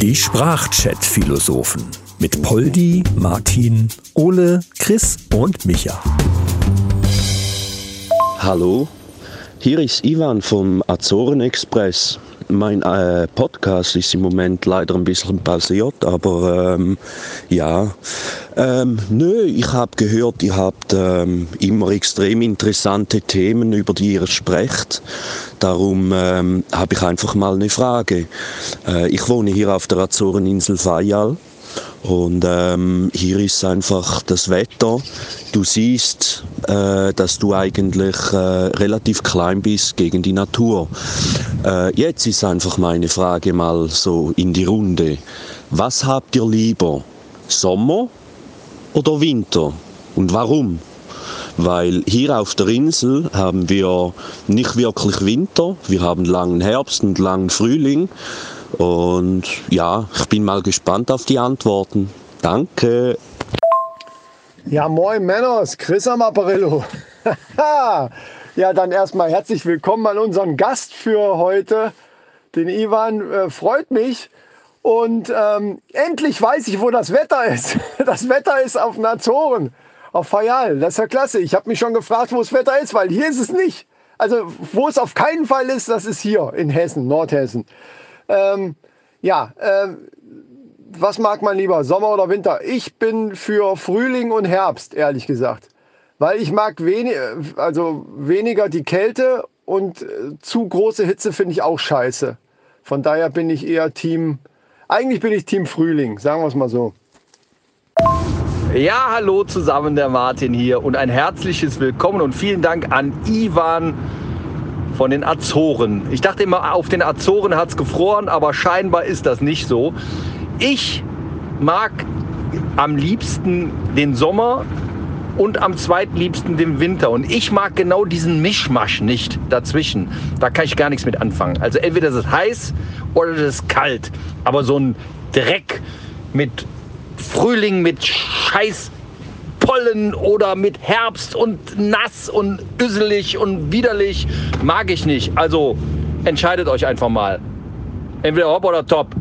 Die Sprachchat-Philosophen mit Poldi, Martin, Ole, Chris und Micha. Hallo, hier ist Ivan vom Azoren Express. Mein äh, Podcast ist im Moment leider ein bisschen pausiert, aber ähm, ja. Ähm, nö, ich habe gehört, ihr habt ähm, immer extrem interessante Themen, über die ihr sprecht. Darum ähm, habe ich einfach mal eine Frage. Äh, ich wohne hier auf der Azoreninsel Fayal und ähm, hier ist einfach das Wetter. Du siehst, äh, dass du eigentlich äh, relativ klein bist gegen die Natur. Äh, jetzt ist einfach meine Frage mal so in die Runde. Was habt ihr lieber? Sommer oder Winter? Und warum? Weil hier auf der Insel haben wir nicht wirklich Winter, wir haben langen Herbst und langen Frühling. Und ja, ich bin mal gespannt auf die Antworten. Danke. Ja, moin Männers, Chris am Apparillo. ja, dann erstmal herzlich willkommen an unseren Gast für heute, den Ivan. Äh, freut mich. Und ähm, endlich weiß ich, wo das Wetter ist. Das Wetter ist auf den Azoren, auf Fayal. Das ist ja klasse. Ich habe mich schon gefragt, wo das Wetter ist, weil hier ist es nicht. Also, wo es auf keinen Fall ist, das ist hier in Hessen, Nordhessen. Ähm, ja, äh, was mag man lieber, Sommer oder Winter? Ich bin für Frühling und Herbst, ehrlich gesagt. Weil ich mag wenig, also weniger die Kälte und äh, zu große Hitze finde ich auch scheiße. Von daher bin ich eher Team, eigentlich bin ich Team Frühling, sagen wir es mal so. Ja, hallo zusammen, der Martin hier und ein herzliches Willkommen und vielen Dank an Ivan von den Azoren. Ich dachte immer, auf den Azoren hat es gefroren, aber scheinbar ist das nicht so. Ich mag am liebsten den Sommer und am zweitliebsten den Winter. Und ich mag genau diesen Mischmasch nicht dazwischen. Da kann ich gar nichts mit anfangen. Also entweder ist es heiß oder es ist kalt. Aber so ein Dreck mit Frühling, mit Scheiß Pollen oder mit Herbst und nass und üsselig und widerlich mag ich nicht. Also entscheidet euch einfach mal. Entweder hopp oder top.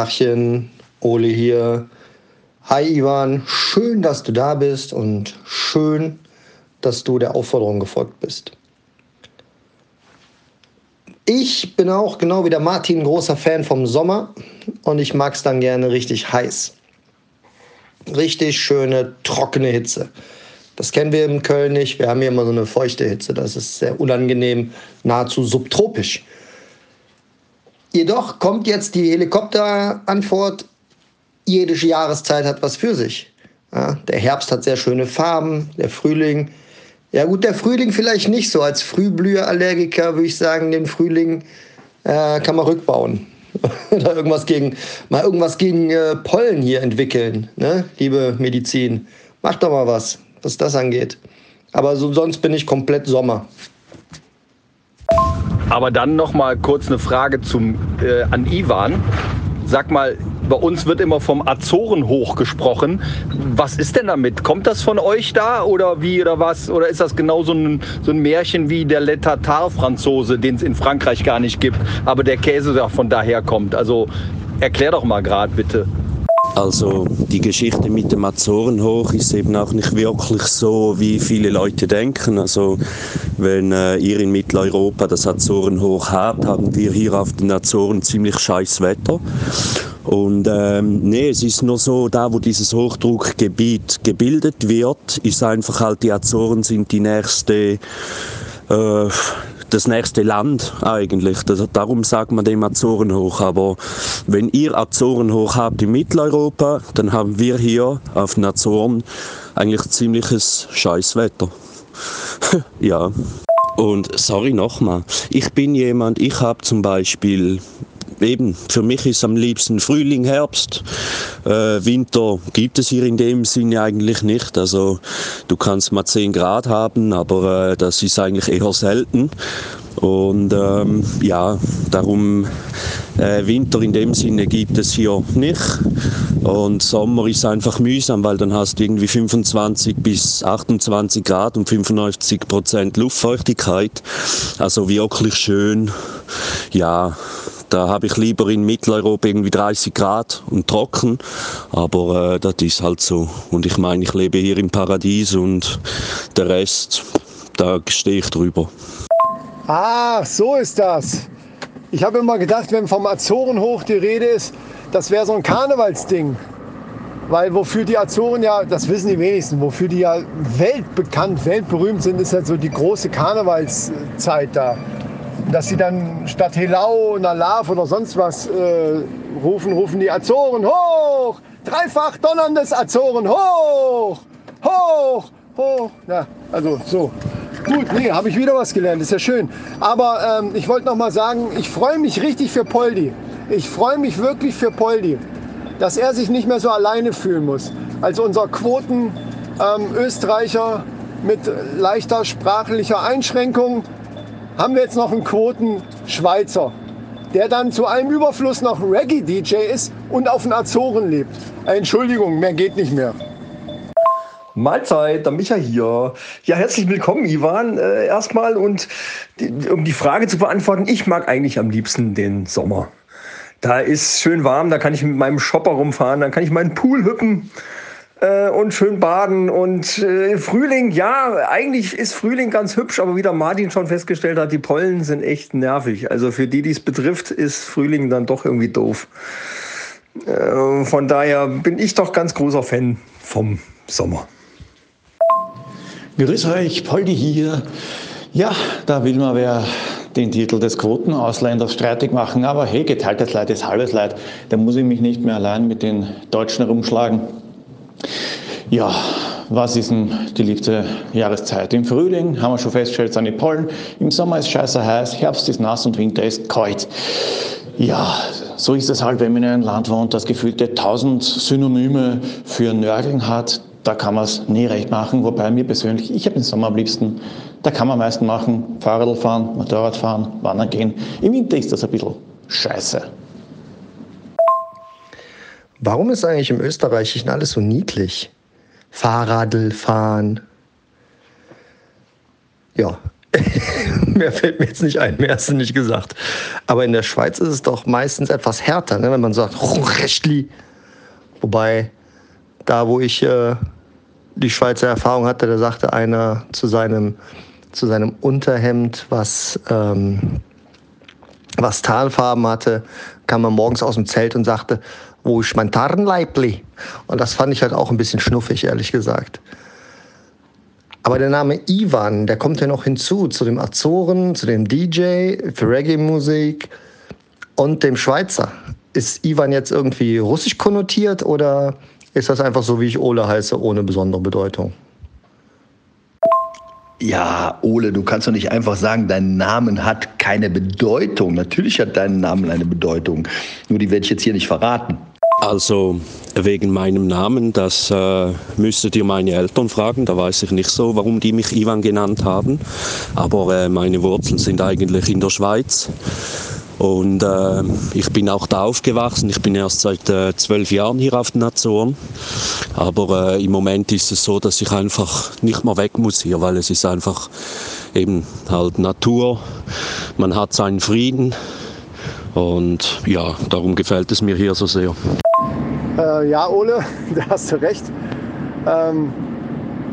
Tachchen, Ole hier. Hi Ivan, schön, dass du da bist und schön, dass du der Aufforderung gefolgt bist. Ich bin auch genau wie der Martin großer Fan vom Sommer und ich mag es dann gerne richtig heiß richtig schöne, trockene Hitze. Das kennen wir in Köln nicht. Wir haben hier immer so eine feuchte Hitze. Das ist sehr unangenehm, nahezu subtropisch. Jedoch kommt jetzt die Helikopterantwort. Jede Jahreszeit hat was für sich. Ja, der Herbst hat sehr schöne Farben, der Frühling. Ja gut, der Frühling vielleicht nicht so. Als Frühblüherallergiker würde ich sagen, den Frühling äh, kann man rückbauen. oder irgendwas gegen, mal irgendwas gegen äh, Pollen hier entwickeln, ne? liebe Medizin. Macht doch mal was, was das angeht. Aber so, sonst bin ich komplett Sommer. Aber dann noch mal kurz eine Frage zum, äh, an Ivan. Sag mal, bei uns wird immer vom Azorenhoch gesprochen. Was ist denn damit? Kommt das von euch da oder wie oder was? Oder ist das genau so ein, so ein Märchen wie der Le Tartar-Franzose, den es in Frankreich gar nicht gibt, aber der Käse da von daher kommt? Also erklär doch mal gerade bitte. Also die Geschichte mit dem Azorenhoch ist eben auch nicht wirklich so, wie viele Leute denken. Also wenn äh, ihr in Mitteleuropa das Azorenhoch habt, haben wir hier auf den Azoren ziemlich scheiß Wetter. Und ähm, nee, es ist nur so, da wo dieses Hochdruckgebiet gebildet wird, ist einfach halt die Azoren sind die nächste äh, das nächste Land eigentlich. Darum sagt man dem Azorenhoch. Aber wenn ihr Azorenhoch habt in Mitteleuropa, dann haben wir hier auf den Azoren eigentlich ziemliches Scheißwetter. ja. Und sorry nochmal, ich bin jemand, ich habe zum Beispiel eben, für mich ist am liebsten Frühling, Herbst. Äh, Winter gibt es hier in dem Sinne eigentlich nicht. Also du kannst mal 10 Grad haben, aber äh, das ist eigentlich eher selten. Und ähm, ja, darum äh, Winter in dem Sinne gibt es hier nicht. Und Sommer ist einfach mühsam, weil dann hast du irgendwie 25 bis 28 Grad und 95 Prozent Luftfeuchtigkeit. Also wirklich schön ja, da habe ich lieber in Mitteleuropa irgendwie 30 Grad und trocken, aber äh, das ist halt so. Und ich meine, ich lebe hier im Paradies und der Rest, da stehe ich drüber. Ah, so ist das. Ich habe immer gedacht, wenn vom Azoren hoch die Rede ist, das wäre so ein Karnevalsding. Weil wofür die Azoren ja, das wissen die wenigsten, wofür die ja weltbekannt, weltberühmt sind, ist halt so die große Karnevalszeit da. Dass sie dann statt Helau, Nalav oder sonst was äh, rufen, rufen die Azoren hoch! Dreifach donnerndes Azoren hoch! Hoch! Hoch! Ja, also so. Gut, nee, habe ich wieder was gelernt, ist ja schön. Aber ähm, ich wollte noch mal sagen, ich freue mich richtig für Poldi. Ich freue mich wirklich für Poldi dass er sich nicht mehr so alleine fühlen muss. Als unser Quoten ähm, Österreicher mit leichter sprachlicher Einschränkung haben wir jetzt noch einen Quoten Schweizer, der dann zu einem Überfluss noch Reggae-DJ ist und auf den Azoren lebt. Äh, Entschuldigung, mehr geht nicht mehr. Mahlzeit, der Micha hier. Ja, herzlich willkommen, Ivan, äh, erstmal. Und die, um die Frage zu beantworten, ich mag eigentlich am liebsten den Sommer. Da ist schön warm, da kann ich mit meinem Shopper rumfahren, dann kann ich meinen Pool hüppen äh, und schön baden. Und äh, Frühling, ja, eigentlich ist Frühling ganz hübsch, aber wie der Martin schon festgestellt hat, die Pollen sind echt nervig. Also für die, die es betrifft, ist Frühling dann doch irgendwie doof. Äh, von daher bin ich doch ganz großer Fan vom Sommer. Grüß euch, Poldi hier. Ja, da will man wer den Titel des Quotenausländers streitig machen, aber hey, geteiltes Leid ist halbes Leid. Da muss ich mich nicht mehr allein mit den Deutschen herumschlagen. Ja, was ist denn die liebste Jahreszeit? Im Frühling haben wir schon festgestellt, sind die Pollen. Im Sommer ist scheiße heiß, Herbst ist nass und Winter ist kalt. Ja, so ist es halt, wenn man in einem Land wohnt, das gefühlte tausend Synonyme für Nörgeln hat. Da kann man es nie recht machen. Wobei mir persönlich, ich habe den Sommer am liebsten da kann man am meisten machen. Fahrrad fahren, Motorrad fahren, wandern gehen. Im Winter ist das ein bisschen scheiße. Warum ist eigentlich im Österreichischen alles so niedlich? Fahrradl fahren. Ja, mehr fällt mir jetzt nicht ein, mehr hast du nicht gesagt. Aber in der Schweiz ist es doch meistens etwas härter, ne? wenn man sagt, Rechtli. Wobei, da wo ich äh, die Schweizer Erfahrung hatte, da sagte einer zu seinem zu seinem Unterhemd, was, ähm, was Tarnfarben hatte, kam er morgens aus dem Zelt und sagte, wo ist mein Tarnleibli? Und das fand ich halt auch ein bisschen schnuffig, ehrlich gesagt. Aber der Name Ivan, der kommt ja noch hinzu zu dem Azoren, zu dem DJ für Reggae-Musik und dem Schweizer. Ist Ivan jetzt irgendwie russisch konnotiert oder ist das einfach so, wie ich Ole heiße, ohne besondere Bedeutung? Ja, Ole, du kannst doch nicht einfach sagen, dein Name hat keine Bedeutung. Natürlich hat dein Name eine Bedeutung. Nur die werde ich jetzt hier nicht verraten. Also wegen meinem Namen, das äh, müsstet ihr meine Eltern fragen. Da weiß ich nicht so, warum die mich Ivan genannt haben. Aber äh, meine Wurzeln sind eigentlich in der Schweiz. Und äh, ich bin auch da aufgewachsen. Ich bin erst seit äh, zwölf Jahren hier auf den Azoren. Aber äh, im Moment ist es so, dass ich einfach nicht mehr weg muss hier, weil es ist einfach eben halt Natur. Man hat seinen Frieden. Und ja, darum gefällt es mir hier so sehr. Äh, ja, Ole, da hast du recht. Ähm,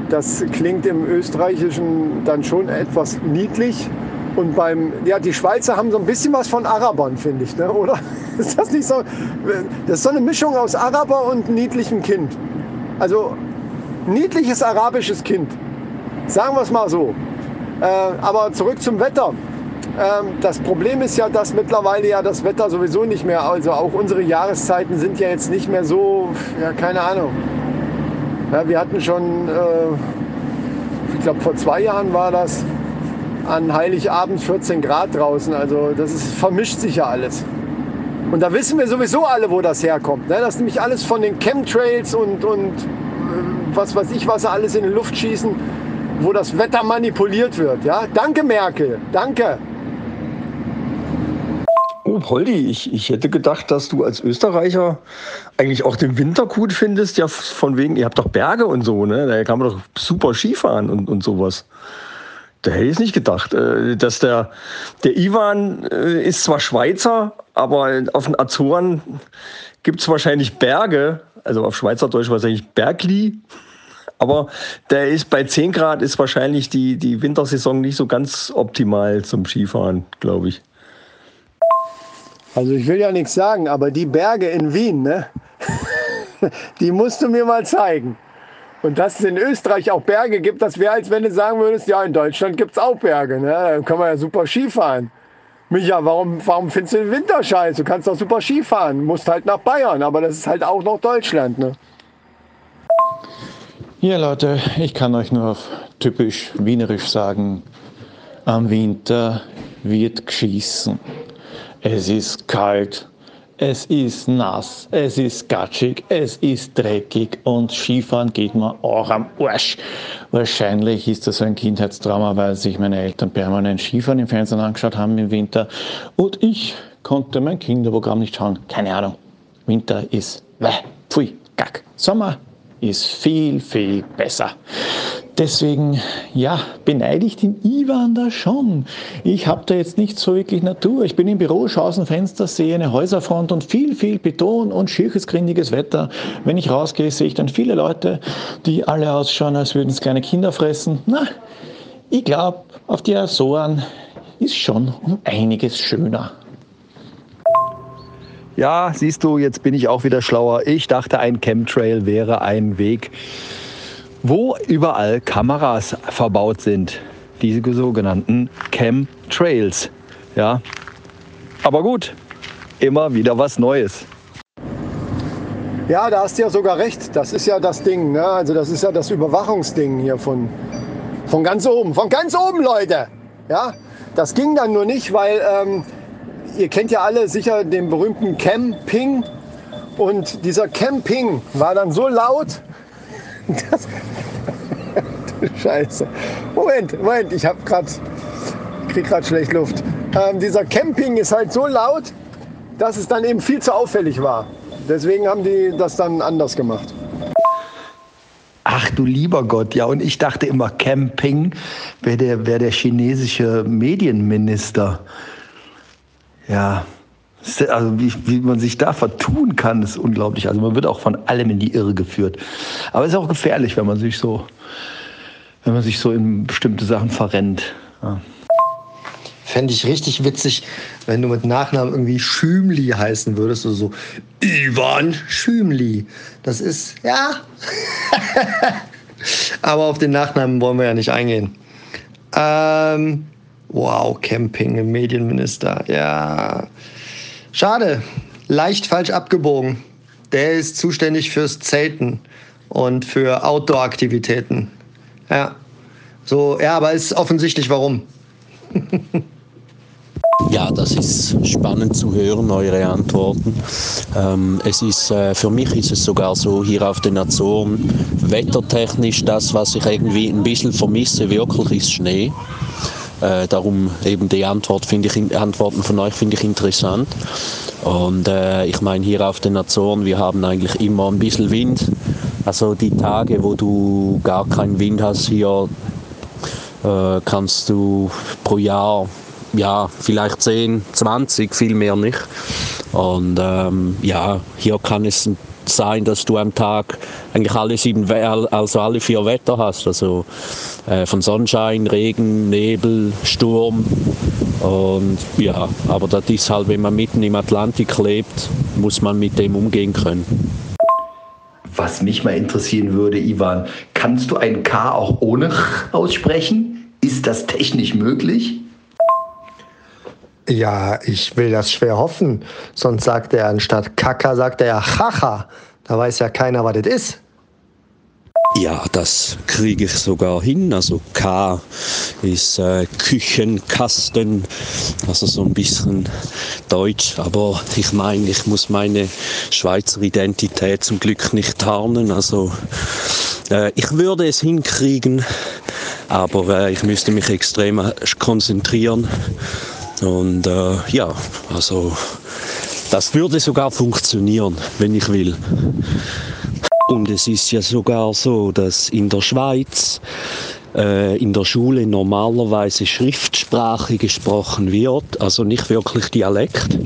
das klingt im Österreichischen dann schon etwas niedlich. Und beim, ja, die Schweizer haben so ein bisschen was von Arabern, finde ich, ne? oder? Ist das nicht so? Das ist so eine Mischung aus Araber und niedlichem Kind. Also niedliches arabisches Kind. Sagen wir es mal so. Äh, aber zurück zum Wetter. Ähm, das Problem ist ja, dass mittlerweile ja das Wetter sowieso nicht mehr, also auch unsere Jahreszeiten sind ja jetzt nicht mehr so, ja, keine Ahnung. Ja, wir hatten schon, äh, ich glaube vor zwei Jahren war das, an Heiligabend 14 Grad draußen. Also das ist, vermischt sich ja alles. Und da wissen wir sowieso alle, wo das herkommt. Ne? Das ist nämlich alles von den Chemtrails und, und äh, was weiß ich, was alles in die Luft schießen, wo das Wetter manipuliert wird. Ja? Danke, Merkel. Danke. Oh, Holdi, ich, ich hätte gedacht, dass du als Österreicher eigentlich auch den Winter gut findest. Ja, von wegen, ihr habt doch Berge und so, ne? Da kann man doch super Skifahren und, und sowas. Da hätte ich es nicht gedacht. Äh, dass der, der Ivan äh, ist zwar Schweizer, aber auf den Azoren gibt es wahrscheinlich Berge, also auf Schweizerdeutsch wahrscheinlich Bergli. Aber der ist bei 10 Grad ist wahrscheinlich die, die Wintersaison nicht so ganz optimal zum Skifahren, glaube ich. Also ich will ja nichts sagen, aber die Berge in Wien, ne? die musst du mir mal zeigen. Und dass es in Österreich auch Berge gibt, das wäre, als wenn du sagen würdest, ja, in Deutschland gibt es auch Berge. Ne? Da kann man ja super Skifahren. Micha, warum, warum findest du den Winter scheiße? Du kannst doch super Skifahren. Du musst halt nach Bayern, aber das ist halt auch noch Deutschland. Ne? Ja, Leute, ich kann euch nur auf typisch wienerisch sagen, am Winter wird geschissen. Es ist kalt, es ist nass, es ist gatschig, es ist dreckig und Skifahren geht mir auch am Arsch. Wahrscheinlich ist das ein Kindheitstrauma, weil sich meine Eltern permanent Skifahren im Fernsehen angeschaut haben im Winter und ich konnte mein Kinderprogramm nicht schauen. Keine Ahnung. Winter ist weh, pfui, gack. Sommer ist viel, viel besser. Deswegen, ja, beneide ich den Ivan da schon. Ich habe da jetzt nicht so wirklich Natur. Ich bin im Büro, schaue aus dem Fenster, sehe eine Häuserfront und viel, viel Beton und schierches, grindiges Wetter. Wenn ich rausgehe, sehe ich dann viele Leute, die alle ausschauen, als würden es kleine Kinder fressen. Na, ich glaube, auf die Azoren ist schon um einiges schöner. Ja, siehst du, jetzt bin ich auch wieder schlauer. Ich dachte, ein Chemtrail wäre ein Weg, wo überall Kameras verbaut sind. Diese sogenannten Chemtrails. Ja. Aber gut, immer wieder was Neues. Ja, da hast du ja sogar recht. Das ist ja das Ding. Ne? Also das ist ja das Überwachungsding hier von, von ganz oben. Von ganz oben, Leute. Ja, das ging dann nur nicht, weil ähm, ihr kennt ja alle sicher den berühmten Camping. Und dieser Camping war dann so laut, dass. Scheiße. Moment, Moment, ich habe gerade. krieg gerade schlecht Luft. Ähm, dieser Camping ist halt so laut, dass es dann eben viel zu auffällig war. Deswegen haben die das dann anders gemacht. Ach du lieber Gott, ja, und ich dachte immer, Camping wäre der, wär der chinesische Medienminister. Ja, also wie, wie man sich da vertun kann, ist unglaublich. Also man wird auch von allem in die Irre geführt. Aber es ist auch gefährlich, wenn man sich so, wenn man sich so in bestimmte Sachen verrennt. Ja. Fände ich richtig witzig, wenn du mit Nachnamen irgendwie Schümli heißen würdest. oder so Ivan Schümli. Das ist, ja. Aber auf den Nachnamen wollen wir ja nicht eingehen. Ähm, Wow, Camping Medienminister. Ja. Schade. Leicht falsch abgebogen. Der ist zuständig fürs Zelten und für Outdoor-Aktivitäten. Ja. So, ja, aber ist offensichtlich warum. Ja, das ist spannend zu hören, eure Antworten. Ähm, es ist, äh, für mich ist es sogar so, hier auf den Azoren, wettertechnisch, das, was ich irgendwie ein bisschen vermisse, wirklich ist Schnee. Äh, darum eben die Antwort finde ich, Antworten von euch finde ich interessant. Und äh, ich meine, hier auf den Azoren, wir haben eigentlich immer ein bisschen Wind. Also die Tage, wo du gar keinen Wind hast hier, äh, kannst du pro Jahr ja, vielleicht 10, 20, viel mehr nicht. Und ähm, ja, hier kann es sein, dass du am Tag eigentlich alle sieben, also alle vier Wetter hast. Also äh, von Sonnenschein, Regen, Nebel, Sturm. Und ja, aber das ist halt, wenn man mitten im Atlantik lebt, muss man mit dem umgehen können. Was mich mal interessieren würde, Ivan, kannst du ein K auch ohne Ch aussprechen? Ist das technisch möglich? Ja, ich will das schwer hoffen. Sonst sagt er anstatt Kaka, sagt er ja Chacha. Da weiß ja keiner, was das ist. Ja, das kriege ich sogar hin. Also K ist äh, Küchenkasten, also so ein bisschen Deutsch. Aber ich meine, ich muss meine Schweizer Identität zum Glück nicht tarnen. Also äh, ich würde es hinkriegen, aber äh, ich müsste mich extrem konzentrieren. Und äh, ja, also das würde sogar funktionieren, wenn ich will. Und es ist ja sogar so, dass in der Schweiz äh, in der Schule normalerweise Schriftsprache gesprochen wird, also nicht wirklich Dialekt.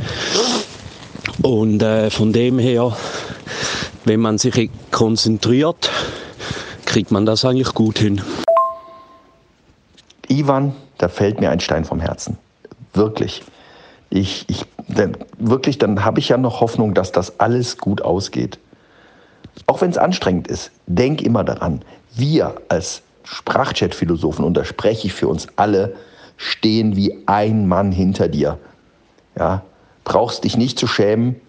Und äh, von dem her, wenn man sich konzentriert, kriegt man das eigentlich gut hin. Ivan, da fällt mir ein Stein vom Herzen. Wirklich. Ich, ich, denn, wirklich, dann habe ich ja noch Hoffnung, dass das alles gut ausgeht. Auch wenn es anstrengend ist, denk immer daran, wir als Sprachchat-Philosophen, und da spreche ich für uns alle, stehen wie ein Mann hinter dir. Ja, brauchst dich nicht zu schämen.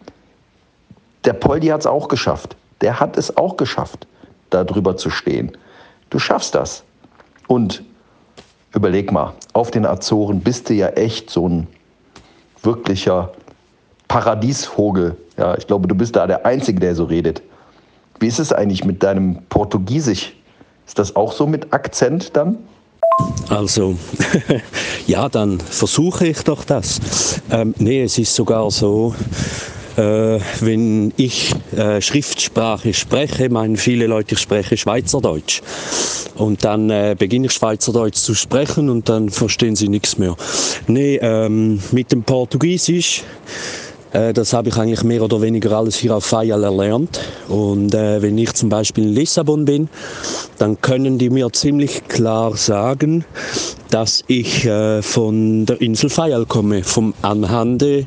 Der Poldi hat es auch geschafft. Der hat es auch geschafft, da drüber zu stehen. Du schaffst das. Und überleg mal, auf den Azoren bist du ja echt so ein wirklicher Paradiesvogel. Ja, ich glaube, du bist da der Einzige, der so redet. Wie ist es eigentlich mit deinem Portugiesisch? Ist das auch so mit Akzent dann? Also, ja, dann versuche ich doch das. Ähm, nee, es ist sogar so, äh, wenn ich äh, Schriftsprache spreche, meinen viele Leute, ich spreche Schweizerdeutsch. Und dann äh, beginne ich Schweizerdeutsch zu sprechen und dann verstehen sie nichts mehr. Nee, ähm, mit dem Portugiesisch äh, das habe ich eigentlich mehr oder weniger alles hier auf Fayal erlernt. Und äh, wenn ich zum Beispiel in Lissabon bin, dann können die mir ziemlich klar sagen, dass ich äh, von der Insel Fayal komme, vom Anhande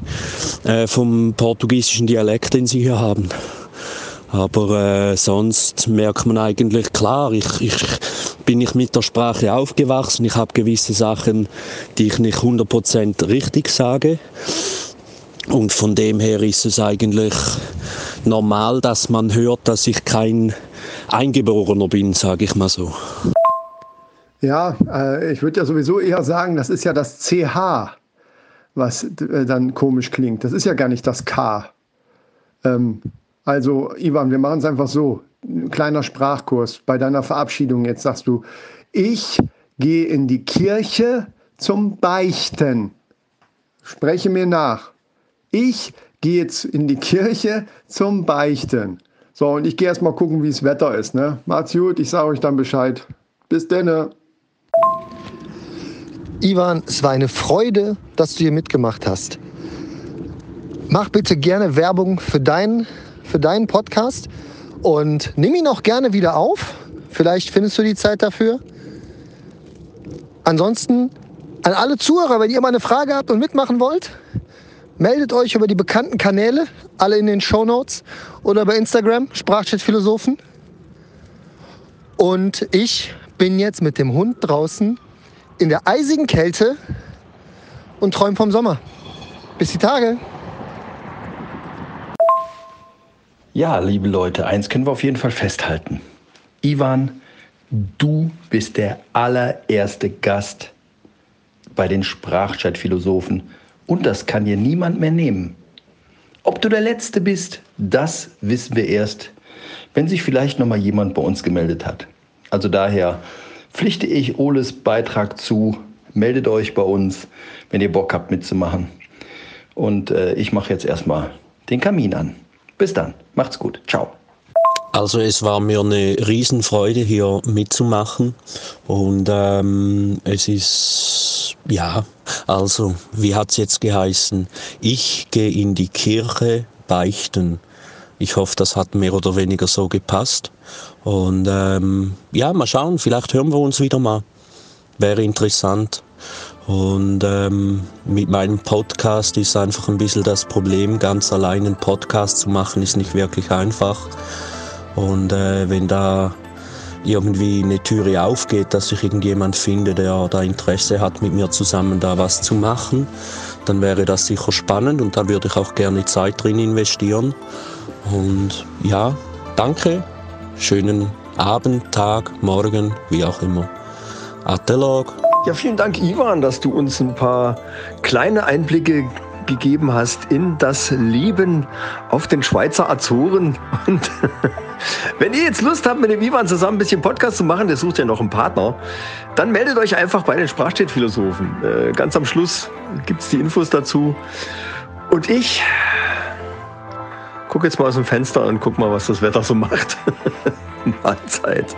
äh, vom portugiesischen Dialekt, den sie hier haben. Aber äh, sonst merkt man eigentlich klar, ich, ich bin ich mit der Sprache aufgewachsen. Ich habe gewisse Sachen, die ich nicht 100% richtig sage. Und von dem her ist es eigentlich normal, dass man hört, dass ich kein Eingeborener bin, sage ich mal so. Ja, äh, ich würde ja sowieso eher sagen, das ist ja das CH, was äh, dann komisch klingt. Das ist ja gar nicht das K. Ähm, also, Ivan, wir machen es einfach so. Ein kleiner Sprachkurs. Bei deiner Verabschiedung jetzt sagst du, ich gehe in die Kirche zum Beichten. Spreche mir nach ich gehe jetzt in die Kirche zum Beichten. So, und ich gehe erst mal gucken, wie das Wetter ist. Ne? Macht's gut, ich sage euch dann Bescheid. Bis denne. Ivan, es war eine Freude, dass du hier mitgemacht hast. Mach bitte gerne Werbung für deinen, für deinen Podcast und nimm ihn auch gerne wieder auf. Vielleicht findest du die Zeit dafür. Ansonsten an alle Zuhörer, wenn ihr mal eine Frage habt und mitmachen wollt, Meldet euch über die bekannten Kanäle, alle in den Show Notes oder bei Instagram, Sprachchat-Philosophen. Und ich bin jetzt mit dem Hund draußen in der eisigen Kälte und träume vom Sommer. Bis die Tage. Ja, liebe Leute, eins können wir auf jeden Fall festhalten. Ivan, du bist der allererste Gast bei den Sprachchat-Philosophen und das kann dir niemand mehr nehmen. Ob du der Letzte bist, das wissen wir erst, wenn sich vielleicht noch mal jemand bei uns gemeldet hat. Also daher pflichte ich Oles Beitrag zu. Meldet euch bei uns, wenn ihr Bock habt mitzumachen. Und äh, ich mache jetzt erstmal den Kamin an. Bis dann. Macht's gut. Ciao. Also es war mir eine Riesenfreude hier mitzumachen und ähm, es ist ja also wie hat es jetzt geheißen? Ich gehe in die Kirche beichten. Ich hoffe, das hat mehr oder weniger so gepasst und ähm, ja mal schauen. Vielleicht hören wir uns wieder mal. Wäre interessant. Und ähm, mit meinem Podcast ist einfach ein bisschen das Problem, ganz allein einen Podcast zu machen, ist nicht wirklich einfach. Und äh, wenn da irgendwie eine Türe aufgeht, dass ich irgendjemand finde, der da Interesse hat, mit mir zusammen da was zu machen, dann wäre das sicher spannend und da würde ich auch gerne Zeit drin investieren. Und ja, danke, schönen Abend, Tag, Morgen, wie auch immer. Atelog. Ja, vielen Dank, Ivan, dass du uns ein paar kleine Einblicke gegeben hast in das Leben auf den Schweizer Azoren. Und Wenn ihr jetzt Lust habt, mit dem Ivan zusammen ein bisschen Podcast zu machen, der sucht ja noch einen Partner, dann meldet euch einfach bei den Sprachstädtphilosophen. Äh, ganz am Schluss gibt es die Infos dazu. Und ich gucke jetzt mal aus dem Fenster und guck mal, was das Wetter so macht. Mahlzeit.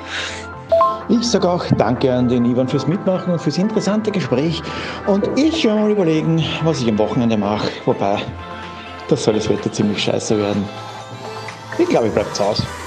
Ich sage auch Danke an den Ivan fürs Mitmachen und fürs interessante Gespräch. Und ich werde mal überlegen, was ich am Wochenende mache. Wobei, das soll das Wetter ziemlich scheiße werden. Ich glaube, ich bleibe zu Hause.